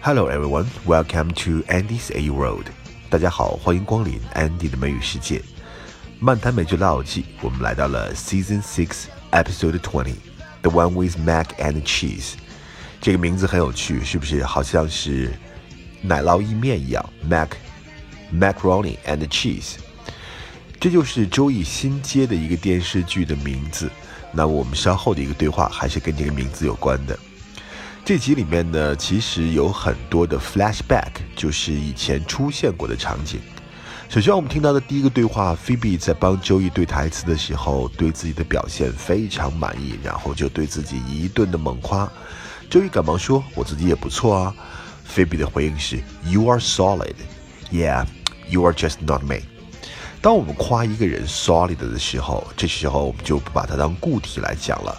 Hello everyone, welcome to Andy's A World. 大家好，欢迎光临 Andy 的美语世界。漫谈美剧老友记，我们来到了 Season Six, Episode Twenty, The One with Mac and Cheese。这个名字很有趣，是不是？好像是奶酪意面一样，Mac, Macaroni and Cheese。这就是周易新接的一个电视剧的名字。那我们稍后的一个对话还是跟这个名字有关的。这集里面呢，其实有很多的 flashback，就是以前出现过的场景。首先，我们听到的第一个对话，Phoebe 在帮周易对台词的时候，对自己的表现非常满意，然后就对自己一顿的猛夸。周易赶忙说：“我自己也不错啊。”Phoebe 的回应是：“You are solid, yeah, you are just not me。”当我们夸一个人 solid 的时候，这时候我们就不把它当固体来讲了，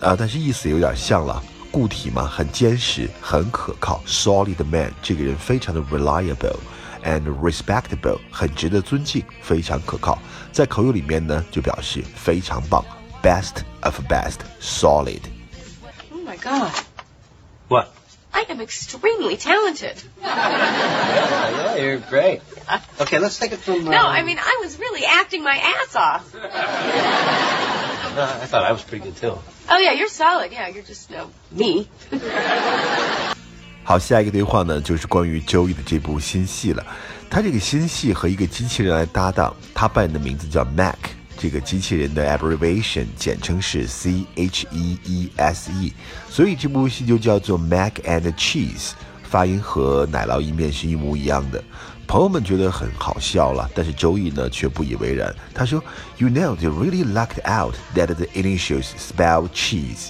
啊，但是意思有点像了。固体嘛，很坚实，很可靠，solid man，这个人非常的 reliable and respectable，很值得尊敬，非常可靠。在口语里面呢，就表示非常棒，best of best，solid。Oh my god. What? I am extremely talented. Yeah, yeah, you're great. Okay, let's take it from. Uh, No, I mean, I was really acting my ass off. I thought I was pretty good too. Oh, yeah, you're solid. Yeah, you're just, no, me. 好，下一个对话呢，就是关于周易的这部新戏了。他这个新戏和一个机器人来搭档，他扮演的名字叫 Mac，这个机器人的 abbreviation 简称是 C H E E S E，所以这部戏就叫做 Mac and Cheese，发音和奶酪意面是一模一样的。朋友们觉得很好笑了，但是周易呢却不以为然。他说：“You know, they really lucked out that the initials spell cheese。”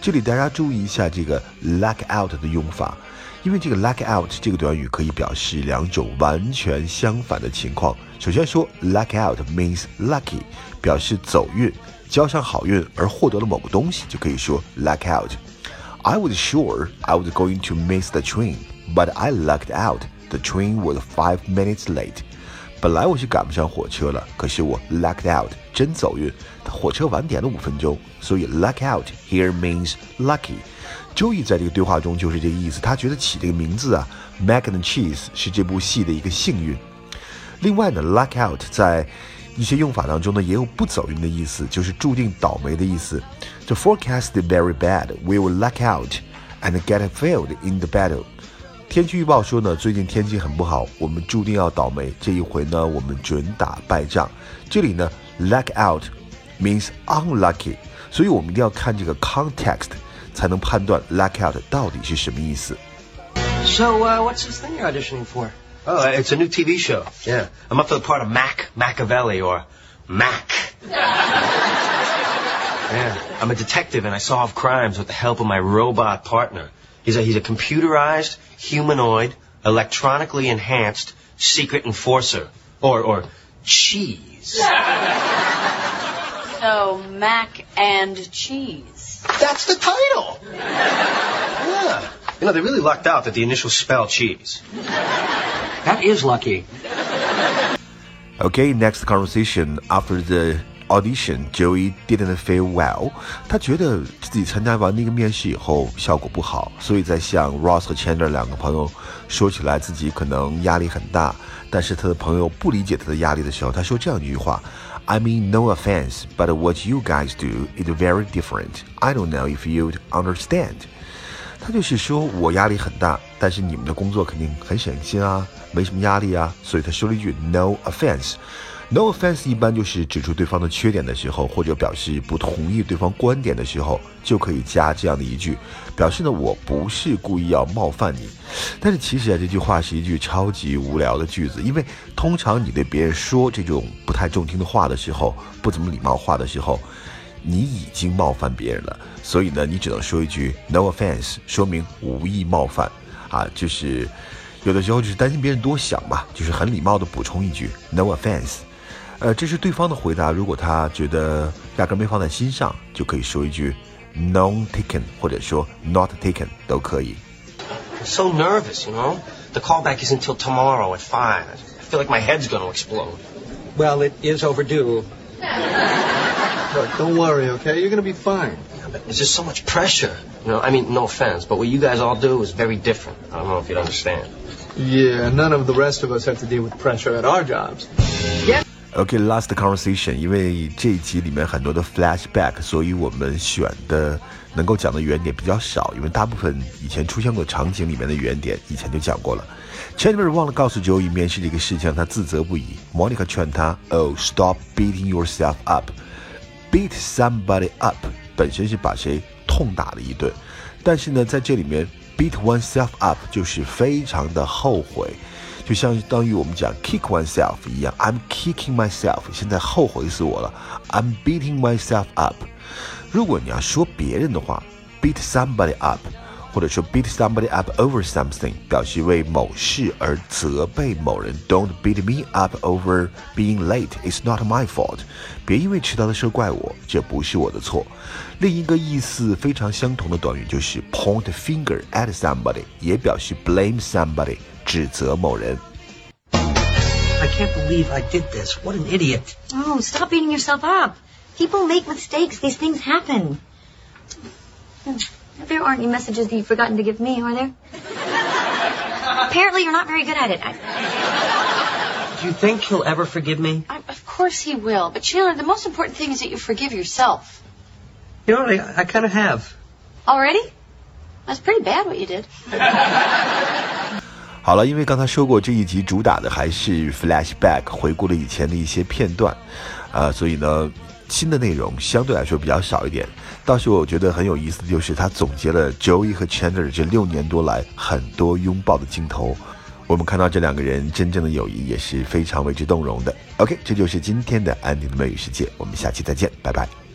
这里大家注意一下这个 luck out 的用法，因为这个 luck out 这个短语可以表示两种完全相反的情况。首先说 luck out means lucky，表示走运，交上好运而获得了某个东西，就可以说 luck out。I was sure I was going to miss the train, but I lucked out. The train was five minutes late. 本来我是赶不上火车了，可是我 lucked out，真走运，火车晚点了五分钟。所以 luck out here means lucky。周易在这个对话中就是这个意思，他觉得起这个名字啊，Mac and Cheese 是这部戏的一个幸运。另外呢，luck out 在一些用法当中呢，也有不走运的意思，就是注定倒霉的意思。The forecast is very bad. We will luck out and get failed in the battle. 天气预报说呢，最近天气很不好，我们注定要倒霉。这一回呢，我们准打败仗。这里呢，luck out means unlucky，所以我们一定要看这个 context，才能判断 luck out 到底是什么意思。 So, uh, what's this thing you're auditioning for? Oh, it's a new TV show. Yeah, I'm up for the part of Mac Machiavelli or Mac. yeah, I'm a detective and I solve crimes with the help of my robot partner. He's a he's a computerized, humanoid, electronically enhanced secret enforcer, or or cheese. So, mac and cheese. That's the title. Yeah. You know, they really lucked out that the initials spell cheese. That is lucky. Okay, next conversation after the audition, Joey didn't feel well. 他觉得自己参加完那个面试以后效果不好，所以在向 Ross 和 Chandler 两个朋友说起来自己可能压力很大，但是他的朋友不理解他的压力的时候，他说这样一句话：“I mean no offense, but what you guys do is very different. I don't know if you'd understand.” 他就是说我压力很大，但是你们的工作肯定很省心啊，没什么压力啊，所以他说了一句 “no offense”。No offense 一般就是指出对方的缺点的时候，或者表示不同意对方观点的时候，就可以加这样的一句，表示呢我不是故意要冒犯你。但是其实啊，这句话是一句超级无聊的句子，因为通常你对别人说这种不太中听的话的时候，不怎么礼貌话的时候，你已经冒犯别人了，所以呢，你只能说一句 “no offense”，说明无意冒犯啊，就是有的时候就是担心别人多想嘛，就是很礼貌的补充一句 “no offense”。呃，这是对方的回答。如果他觉得压根没放在心上，就可以说一句 “non taken” 或者说 “not taken” 都可以。 I'm so nervous, you know. The callback isn't till tomorrow at five. I feel like my head's going to explode. Well, it is overdue. Look, don't worry, okay? You're gonna be fine. but there's just so much pressure. You know, I mean, no offense, but what you guys all do is very different. I don't know if you'd understand. Yeah, none of the rest of us have to deal with pressure at our jobs. OK，last、okay, conversation，因为这一集里面很多的 flashback，所以我们选的能够讲的原点比较少，因为大部分以前出现过场景里面的原点以前就讲过了。Chandler 忘了告诉 Joey 面试这个事情，他自责不已。Monica 劝他：“Oh, stop beating yourself up. Beat somebody up 本身是把谁痛打了一顿，但是呢，在这里面 beat oneself up 就是非常的后悔。”就相当于我们讲 kick oneself 一样，I'm kicking myself，现在后悔死我了，I'm beating myself up。如果你要说别人的话，beat somebody up，或者说 beat somebody up over something，表示为某事而责备某人。Don't beat me up over being late. It's not my fault. 别因为迟到的事怪我，这不是我的错。另一个意思非常相同的短语就是 point finger at somebody，也表示 blame somebody。 指责某人。I can't believe I did this. What an idiot. Oh, stop beating yourself up. People make mistakes. These things happen. There aren't any messages that you've forgotten to give me, are there? Apparently, you're not very good at it. I... Do you think he'll ever forgive me? I, of course he will. But Chandler, the most important thing is that you forgive yourself. You know, I, I kind of have. Already? That's pretty bad what you did. 好了，因为刚才说过这一集主打的还是 flashback，回顾了以前的一些片段，啊，所以呢，新的内容相对来说比较少一点。倒是我觉得很有意思的就是他总结了 Joey 和 Chandler 这六年多来很多拥抱的镜头，我们看到这两个人真正的友谊也是非常为之动容的。OK，这就是今天的安迪的美语世界，我们下期再见，拜拜。